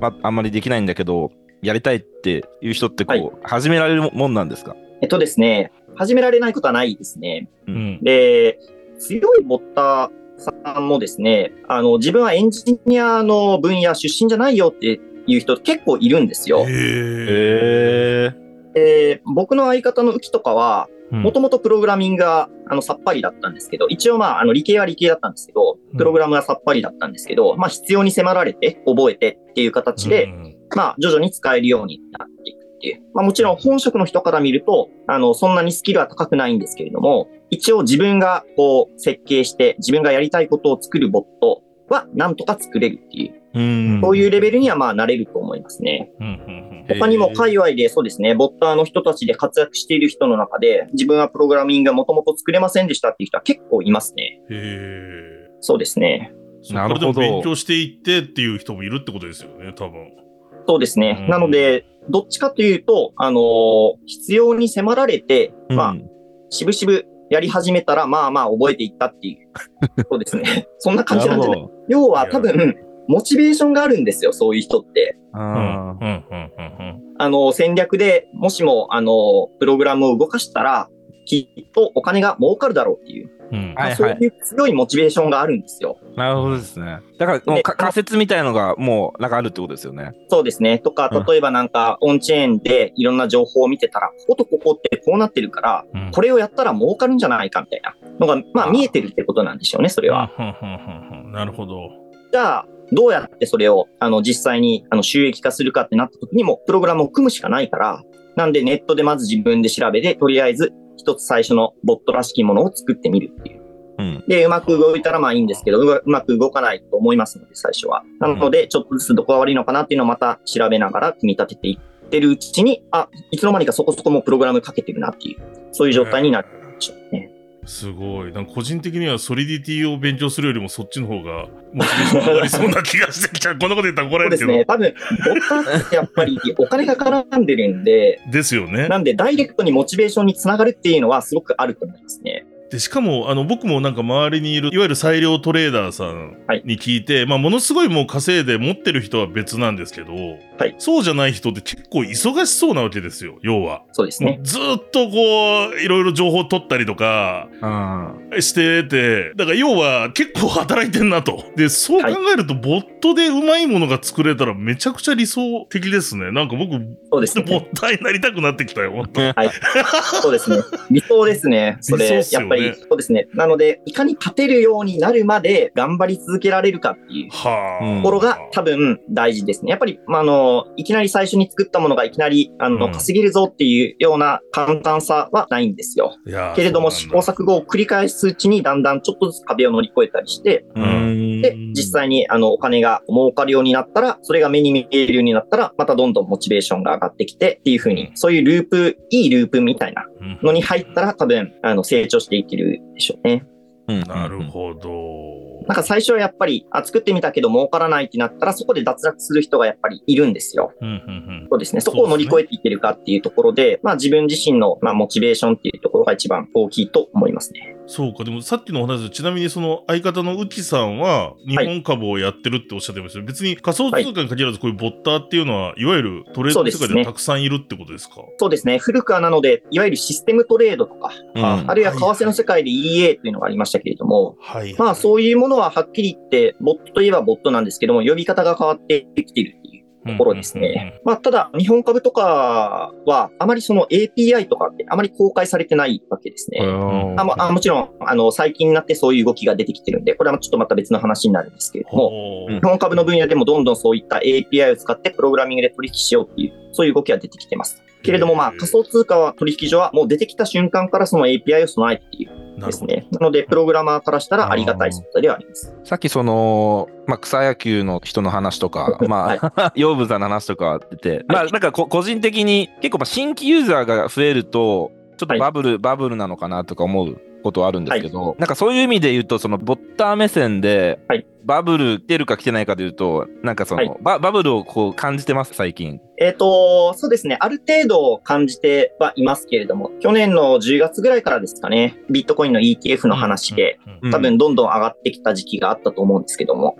まあ、あんまりできないんだけど、やりたいっていう人ってこう、はい。始められるもんなんですか？えっとですね、始められないことはないですね。うん。で、強いボッターさんもですね、あの、自分はエンジニアの分野出身じゃないよっていう人結構いるんですよ。へえ。で僕の相方の浮きとかは、うんもともとプログラミングがあのさっぱりだったんですけど、一応まあ、あの理系は理系だったんですけどうん、プログラムはさっぱりだったんですけど、まあ必要に迫られて覚えてっていう形で、うんまあ徐々に使えるようになっていくっていう。まあもちろん本職の人から見ると、あの、そんなにスキルは高くないんですけれども、一応自分がこう設計して自分がやりたいことを作るボットはなんとか作れるっていう、うん。そういうレベルにはまあなれると思いますね。他にも界隈でそうですね、ボッターの人たちで活躍している人の中で、自分はプログラミングがもともと作れませんでしたっていう人は結構いますね。うん。へえ。そうですね。そなるほど勉強していってっていう人もいるってことですよね、多分。そうですね。うんなので、どっちかというと、あのー必要に迫られて、まあ、うんしぶしぶやり始めたら、まあまあ覚えていったっていう。そうですね。(laughs) そんな感じなんじゃない要は多分、モチベーションがあるんですよ、そういう人って。ど。うん。あうん。うん。うん。あの、戦略でもしも、あの、プログラムを動かしたら、きっとお金が儲かるだろうっていう、うん。そういう強いモチベーションがあるん。ですよ。なるほどですね。だからもう仮説みたいのがもうなん。かあるってことですよね。そうですね。とか、例えばなん。か、オンチェーンでいろん。な情報を見てたら、こことここってこうなってるから、うん。これをやったら儲かるん。じゃないかみたいなのが、まあ見えてるってことなん。でしょうね、それは。うん。うん。なるほど。じゃあ、どうやってそれを、あの、実際に、あの、収益化するかってなった時にも、プログラムを組むしかないから、なんでネットでまず自分で調べて、とりあえず、一つ最初のボットらしきものを作ってみるっていう。うん。で、うまく動いたらまあいいんですけど、うまく動かないと思いますので、最初は。なので、ちょっとずつどこが悪いのかなっていうのをまた調べながら組み立てていってるうちに、あ、いつの間にかそこそこもうプログラムかけてるなっていう、そういう状態になるでしょうね。すごい。なんか個人的にはソリディティを勉強するよりもそっちの方がモチベーション上がりそうな気がしてきちゃう。(laughs) こんなこと言ったら怒られるけど。そうですね。多分、ボッターってやっぱりお金が絡んでるんで、ですよね。なんでダイレクトにモチベーションにつながるっていうのはすごくあると思いますね。で、しかも、あの、僕もなんか周りにいる、いわゆる裁量トレーダーさんはいに聞いて、まあ、ものすごいもう稼いで持ってる人は別なんですけど、はいそうじゃない人って結構忙しそうなわけですよ、要は。そうですね。ずーっとこう、いろいろ情報取ったりとかうん。してて、だから要は結構働いてんなと。で、そう考えると、ボットでうまいものが作れたらめちゃくちゃ理想的ですね。なんか僕、そうです (laughs) ボッね。ターになりたくなってきたよ、本当そうですね。理想ですね。それ、やっぱり、そうですね。なので、いかに勝てるようになるまで頑張り続けられるかっていうところが多分大事ですね。やっぱり、まあ、あの、いきなり最初に作ったものがいきなり、あの、うん稼げるぞっていうような簡単さはないんですよ。けれども、試行錯誤を繰り返すうちに、だんだんちょっとずつ壁を乗り越えたりして、うんで、実際に、あの、お金が儲かるようになったら、それが目に見えるようになったら、またどんどんモチベーションが上がってきてっていう風に、そういうループ、いいループみたいなうんのに入ったら、多分、あの、成長していけるでしょうね。うんなるほど。なんか最初はやっぱり、あ、作ってみたけど儲からないってなったら、そこで脱落する人がやっぱりいるんですよ。うんうんそうですね。そこを乗り越えていけるかっていうところで、まあ自分自身の、まあ、モチベーションっていうところが一番大きいと思いますね。うん、そうか、でもさっきのお話で、ちなみにその相方の内さんは、日本株をやってるっておっしゃってました。けど、別に仮想通貨に限らず、こういうボッターっていうのは、いわゆるトレードの世界ではたくさんいるってことですか？そうですね。古くはなので、いわゆるシステムトレードとか、うんあるいは為替の世界で EA というのがありましたけれども、はい。まあそういうものははっきり言って、ボットといえばボットなんですけども、呼び方が変わってきてるっていうところですね。まあただ、日本株とかは、あまりその API とかってあまり公開されてないわけですね。うんあもあもちろん、あの、最近になってそういう動きが出てきてるんで、これはちょっとまた別の話になるんですけれども、日本株の分野でもどんどんそういった API を使ってプログラミングで取引しようっていう、そういう動きが出てきてます。けれども、まあ、仮想通貨は取引所はもう出てきた瞬間からその API を備えている。ですね。なので、プログラマーからしたらありがたい存在ではあります。さっきその、まあ、草野球の人の話とか、(laughs) まあ、養分さんの話とか出て、まあ、なんかこ個人的に結構まあ新規ユーザーが増えると、ちょっとバブル、バブルなのかなとか思うことはあるんですけど、なんかそういう意味で言うと、そのボッター目線ではい、バブル来てるか来てないかで言うと、なんかその、はい。ババブルをこう感じてます、最近。えっ、と、そうですね。ある程度感じてはいますけれども、去年の10月ぐらいからですかね、ビットコインの ETF の話で、多分どんどん上がってきた時期があったと思うんですけども、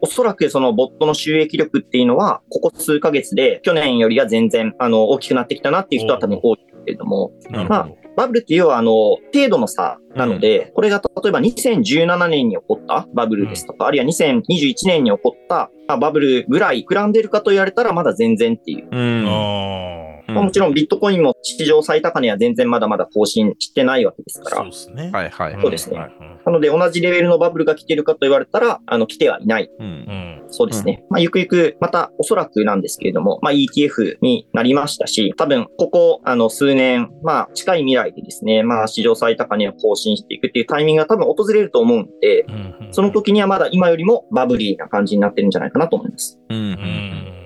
おそらくそのボットの収益力っていうのは、ここ数ヶ月で去年よりは全然あの大きくなってきたなっていう人は多分多いけれども、なるほど。バブルっていうのはあの程度の差なので、これが例えば2017年に起こったバブルですとか、あるいは2021年に起こったまあバブルぐらい膨らんでるかと言われたらまだ全然っていう。うん。あうんまあもちろんビットコインも史上最高値は全然まだまだ更新してないわけですあ、からそう。ですね。はいはい。そうですねはいなので同じレベルのバブルが来てるかと言われたら、あの来てはいない。うんうんうんそうですね。まあ、ゆくゆく、またおそらくなんですけれども、まあ、ETF になりましたし、多分、ここ、あの、数年、まあ、近い未来でですね、まあ、史上最高値を更新していくっていうタイミングが多分訪れると思うんで、うんうんその時にはまだ今よりもバブリーな感じになってるんじゃないかなと思います。うんうんううんん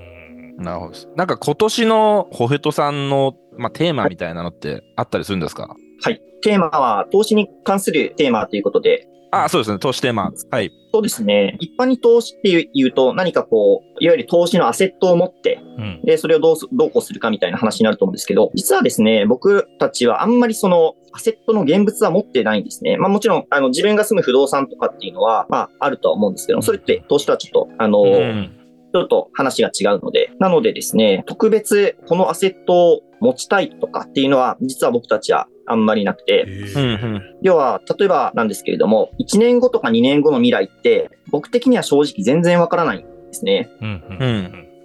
なるほど。なんか今年のホヘトさんの、まあ、テーマみたいなのってあったりするんですか、はい。テーマは、投資に関するテーマということで、あ、そうですね。投資テーマ。はい。そうですね。一般に投資っていうと、何かこう、いわゆる投資のアセットを持って、うんで、それをどうす、どうこうするかみたいな話になると思うんですけど、実はですね、僕たちはあんまりその、アセットの現物は持ってないんですね。まあもちろん、あの、自分が住む不動産とかっていうのは、まあ、あるとは思うんですけど、それって投資とはちょっと、あの、うんちょっと話が違うので、なのでですね、特別このアセットを持ちたいとかっていうのは、実は僕たちはあんまりなくて、要は、例えばなんですけれども、1年後とか2年後の未来って、僕的には正直全然わからないんですね。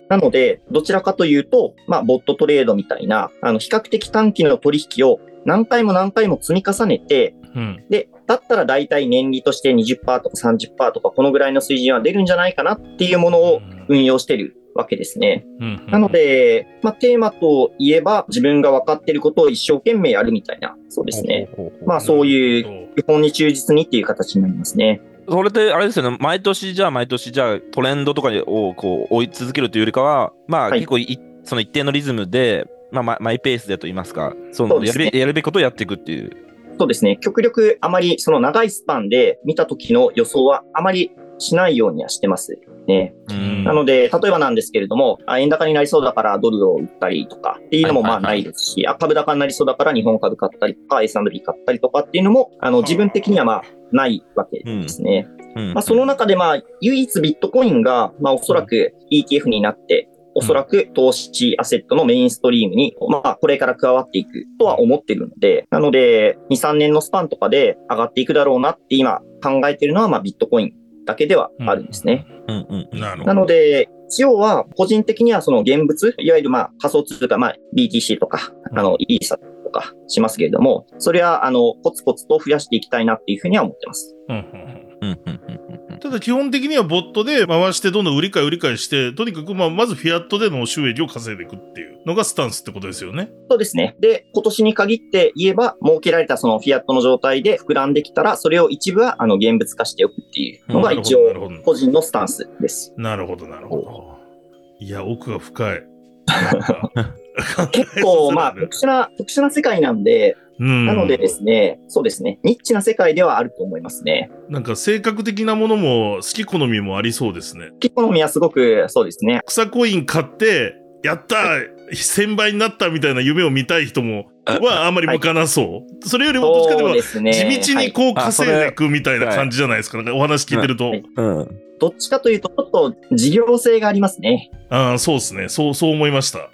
なので、どちらかというと、まあ、ボットトレードみたいな、あの、比較的短期の取引を何回も何回も積み重ねて、うん。で、だったら大体年利として20%とか30%とか、このぐらいの水準は出るんじゃないかなっていうものを運用してるわけですね。うんなので、まあ、テーマといえば、自分が分かっていることを一生懸命やるみたいな、そうですね。まあ、そういう基本に忠実にっていう形になりますね。それってあれですよね、毎年じゃあ毎年じゃあトレンドとかをこう追い続けるというよりかは、まあはい結構いその一定のリズムで、まあママイペースでと言いますか、そのやるべやるべきことをやっていくっていう。そうですね。極力あまりその長いスパンで見た時の予想はあまりしないようにはしてますね。うん。なので、例えばなんですけれども、あ円高になりそうだからドルを売ったりとかっていうのもまあないですし、あ株高になりそうだから日本株買ったりとか、S&P 買ったりとかっていうのも、あの、自分的にはまあないわけですね。うん。まあ、その中でまあ、唯一ビットコインが、まあ、おそらく ETF になって、おそらく投資アセットのメインストリームに、まあ、これから加わっていくとは思ってるので、なので、2、3年のスパンとかで上がっていくだろうなって今考えてるのは、まあ、ビットコインだけではあるんですね。うんうんうんな。ので、一応は、個人的にはその現物、いわゆるまあ仮想通貨、まあ BTC とか、あの、イーサとかしますけれども、それは、あの、コツコツと増やしていきたいなっていうふうには思ってます。うんうんうんうんうんうんうんただ基本的にはボットで回してどんどん売り買い売り買いして、とにかくまあまずフィアットでの収益を稼いでいくっていうのがスタンスってことですよね。そうですね。で、今年に限って言えば、設けられたそのフィアットの状態で膨らんできたら、それを一部は、あの、現物化しておくっていうのが一応個人のスタンスです。なるほど、なるほど。いや、奥が深い。(laughs) 結構、まあ、特殊な、特殊な世界なんで、うん。なのでですね、そうですね、ニッチな世界ではあると思いますね。なんか性格的なものも好き好みもありそうですね。キ好みはすごく、そうですね。草コイン買って、やったー (laughs) !1000 倍になったみたいな夢を見たい人も、(laughs) はあんまり向かなそう？それよりもどっちかというと。地道にこうはい稼いでいくみたいな感じじゃないですか？なんかお話聞いてると。はいうんどっちかというと、ちょっと事業性がありますね。ああ、そうですね。そう、そう思いました。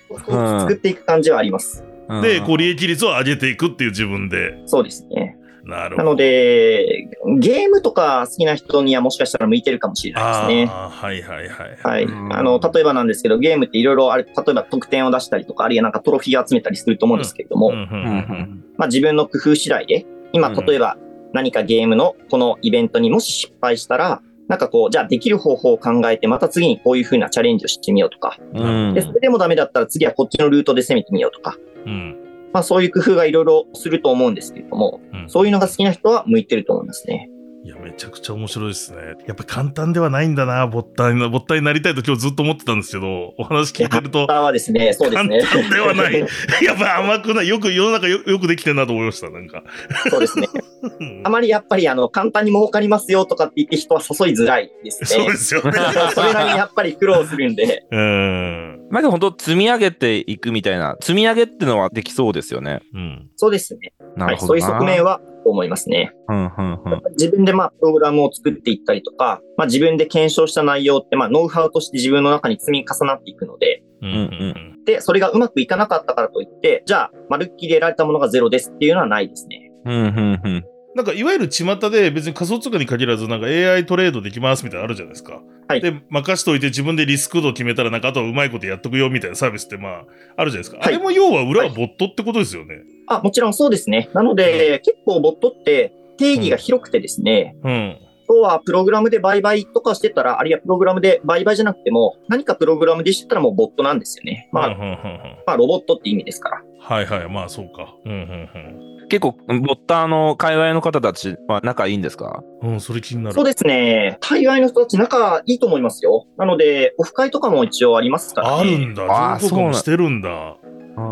作っていく感じはあります。うんで、こう利益率を上げていくっていう自分で。そうですね。なるほど。なので、ゲームとか好きな人にはもしかしたら向いてるかもしれないですね。はいはいはい。はい。うんあの、例えばなんですけど、ゲームっていろいろあれ、例えば得点を出したりとか、あるいはなんかトロフィーを集めたりすると思うんですけれども、まあ自分の工夫次第で、今、うん例えば何かゲームのこのイベントにもし失敗したら、なんかこう、じゃあできる方法を考えて、また次にこういう風なチャレンジをしてみようとか、うんで、それでもダメだったら次はこっちのルートで攻めてみようとか、うんまあそういう工夫がいろいろすると思うんですけれども、うんそういうのが好きな人は向いてると思いますね。いや、めちゃくちゃ面白いですね。やっぱ簡単ではないんだな、ボッタン、ボッタンになりたいと今日ずっと思ってたんですけど、お話聞いてると、はですね、そうですね。簡単ではない。(laughs) やっぱ甘くない。よく、世の中よよくできてるなと思いました、なんか。そうですね。うんあまりやっぱりあの、簡単に儲かりますよとかって言って人は誘いづらいですね。そうですよね。それなりにやっぱり苦労するんで、うん。まあでも本当積み上げていくみたいな、積み上げってのはできそうですよね。うん。そうですね。はい、そういうなるほどな。側面は思いますね。うんうんうん。自分でまあ、プログラムを作っていったりとか、まあ自分で検証した内容ってまあ、ノウハウとして自分の中に積み重なっていくので、うんうんで、それがうまくいかなかったからといって、じゃあ、まるっきり得られたものがゼロですっていうのはないですね。うんうんうん。なんか、いわゆる巷で別に仮想通貨に限らず、なんか AI トレードできますみたいなのあるじゃないですか。はいで、任しといて自分でリスク度決めたら、なんかあとはうまいことやっとくよみたいなサービスってまあ、あるじゃないですか。はいあれも要は裏はボットってことですよね。あ、もちろんそうですね。なので、結構ボットって定義が広くてですね、うん。要はプログラムで売買とかしてたら、あるいはプログラムで売買じゃなくても、何かプログラムでしてたらもうボットなんですよね。まあ、うんうんうんうんまあ、ロボットって意味ですから。はいはい、まあそうか。うんうん結構、ボッターの界隈の方たちは仲いいんですか？うん。うん、それ気になる。そうですね。海外の人たち仲いいと思いますよ。なので、オフ会とかも一応ありますからね。あるんだ。情報交換もしてるんだ。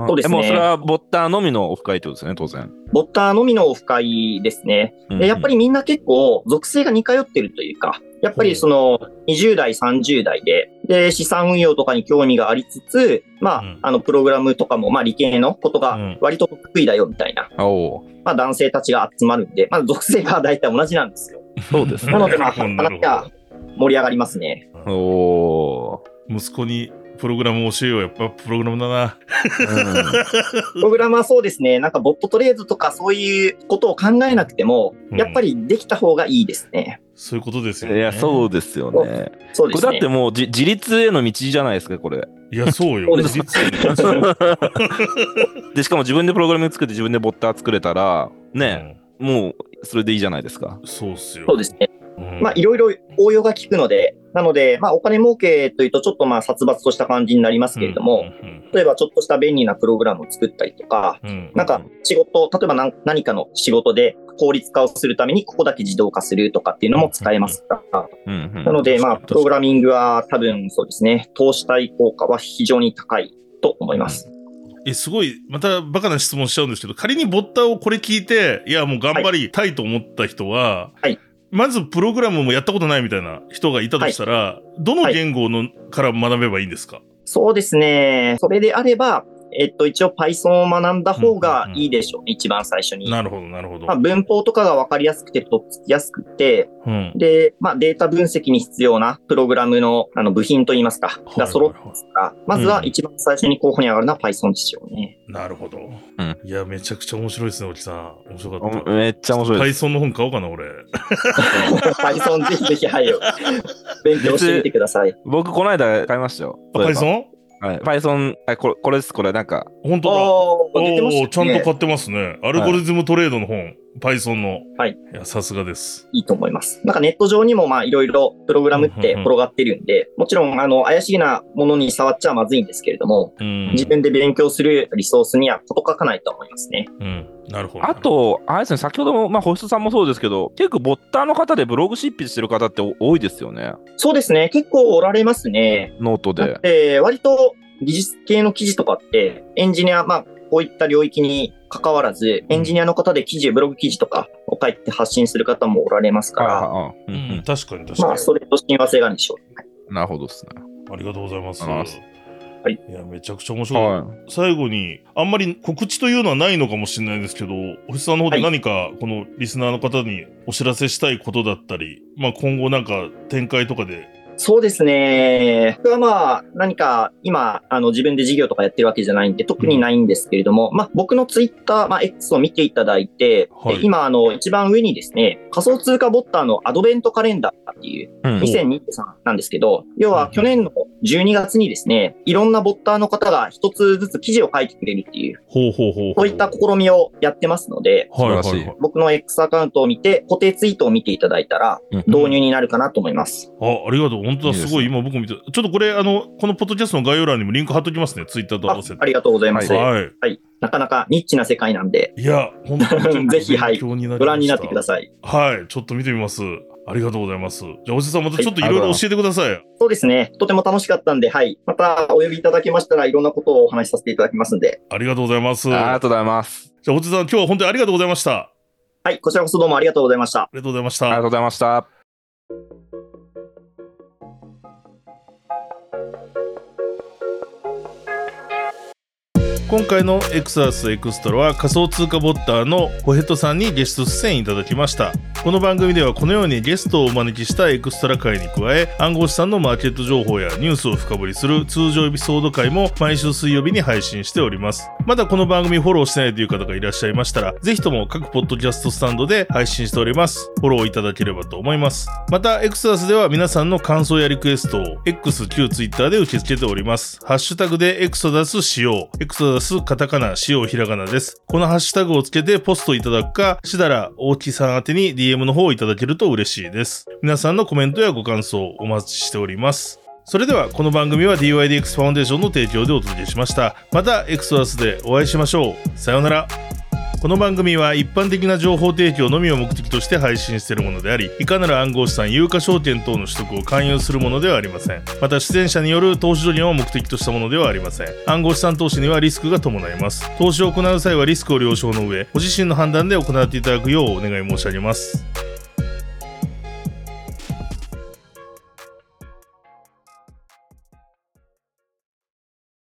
そうですねもうそれはボッターのみのオフ会ってことですね、当然。ボッターのみのオフ会ですね。でやっぱりみんな結構属性が似通ってるというか、やっぱりその20代、30代で、で、資産運用とかに興味がありつつ、まあ、うんあの、プログラムとかも、まあ、理系のことがうん割と得意だよみたいな、うん、まあ、男性たちが集まるんで、まあ、属性が大体同じなんですよ。そうですねなので、まあ、(laughs) 話が盛り上がりますね。ー。おー息子にプログラム教えよう。やっぱプログラムだな。(laughs) プログラムはそうですね、なんかボットトレードとかそういうことを考えなくても、うんやっぱりできた方がいいですね。そういうことですうん。よね。いや、そうですよね。そうですね。これだってもうじ自立への道じゃないですか、これ。いや、そうよ。そうです実はねで、しかも自分でプログラム作って自分でボッター作れたら、ね、うんもうそれでいいじゃないですか。そうっすよ。そうですね。うん。まあ、いろいろ応用が効くので、なので、まあ、お金儲けというと、ちょっとまあ、殺伐とした感じになりますけれども、うん例えばちょっとした便利なプログラムを作ったりとか、なんか仕事、例えば何何かの仕事で効率化をするために、ここだけ自動化するとかっていうのも使えますから、なので、まあ、プログラミングは多分そうですね、投資対効果は非常に高いと思います。え、すごい、またバカな質問しちゃうんですけど、仮にボッターをこれ聞いて、いや、もう頑張りたいと思った人は、はいまずプログラムもやったことないみたいな人がいたとしたら、どの言語のから学べばいいんですか、そうですね。それであれば、えっと、一応 Python を学んだ方がいいでしょう、一番最初に。なるほど、なるほど。まあ、文法とかが分かりやすくてとっつきやすくて、うん。で、まあ、データ分析に必要なプログラムのあの部品といいますか、いが揃ってますから、まずは一番最初に候補に上がるのは Python でしょうね。なるほど。んいや、めちゃくちゃ面白いですね、おじさん。面白かった。めっちゃ面白いです。Python の本買おうかな、俺。(laughs) Python ぜひぜひ、はい、勉強してみてください。僕、この間買いましたよ。あ Python? はい。Python、あこれこれです、これ、なんか、本当だ。おおちゃんと買ってますね。アルゴリズムトレードの本、Python の。はい。いや、さすがです。いいと思います。なんかネット上にもまあいろいろプログラムって転がってるんで、もちろんあの怪しげなものに触っちゃまずいんですけれども、うん。自分で勉強するリソースにはこと書かないと思いますね。うん。なるほど。あ、と、あれですね、先ほども、まあ、ホヘトさんもそうですけど、結構、ボッターの方でブログ執筆してる方って多いですよね。そうですね。結構おられますね。ノートで。て割と技術系の記事とかってエンジニア、まあこういった領域に関わらず、エンジニアの方で記事、ブログ記事とかを書いて発信する方もおられますから、ああううんん、確かに確かに。まあそれと親和性があるんでしょう。うんなるほどですね。ありがとうございます。はいいや、めちゃくちゃ面白い。は最後に、あんまり告知というのはないのかもしれないですけど、おじさんの方で何か、このリスナーの方にお知らせしたいことだったり、まあ今後なんか展開とかで、そうですね。僕はまあ、何か今、あの、自分で事業とかやってるわけじゃないんで、特にないんですけれども、まあ、僕のツイッター、まあ、X を見ていただいて、はいで今、あの、一番上にですね、仮想通貨ボッターのアドベントカレンダーっていう、い。うん2023なんですけど、要は去年の12月にですね、いろんなボッターの方が一つずつ記事を書いてくれるっていう、ほうほうほうほそういった試みをやってますので、はいはいはい。僕の X アカウントを見て、固定ツイートを見ていただいたら、うん導入になるかなと思います。あ、ありがとう。本当だ、すごい。今僕見て、ちょっとこれ、あの、このポッドキャストの概要欄にもリンク貼っときますね。ツイッターと合あわせて。ありがとうございます。ははい。はい。なかなかニッチな世界なんで、いや、本当に (laughs) ぜひはいご覧になってください。はい。ちょっと見てみます。ありがとうございます。じゃあ、おじさんまたちょっといろいろ教えてください。そうですね。とても楽しかったんで、はい。またお呼びいただけましたらいろんなことをお話しさせていただきますんで、ありがとうございます。じゃありがとうございます。あ、おじさん今日は本当にありがとうございました。あはい。こちらこそどうもありがとうございました。りがとうございました。ありがとうございました。今回のエクサスエクストラは仮想通貨ボッターのホヘトさんにゲスト出演いただきました。この番組ではこのようにゲストをお招きしたエクストラ会に加え暗号資産のマーケット情報やニュースを深掘りする通常エピソード会も毎週水曜日に配信しております。まだこの番組フォローしてないという方がいらっしゃいましたらぜひとも各ポッドキャストスタンドで配信しております。フォローいただければと思います。またエクサスでは皆さんの感想やリクエストを X 旧 Twitter で受け付けております。ハッシュタグでエクソダス使用エクソダスカタカナ使用ひらがなです。このハッシュタグをつけてポストいただくかしだら大木さん宛に DM の方をいただけると嬉しいです。皆さんのコメントやご感想お待ちしております。それではこの番組は DYDX ファウンデーションの提供でお届けしましたまたエクソダスでお会いしましょうさようならこの番組は一般的な情報提供のみを目的として配信しているものであり、いかなる暗号資産、有価証券等の取得を勧誘するものではありません。また、出演者による投資助言を目的としたものではありません。暗号資産投資にはリスクが伴います。投資を行う際はリスクを了承の上、ご自身の判断で行っていただくようお願い申し上げます。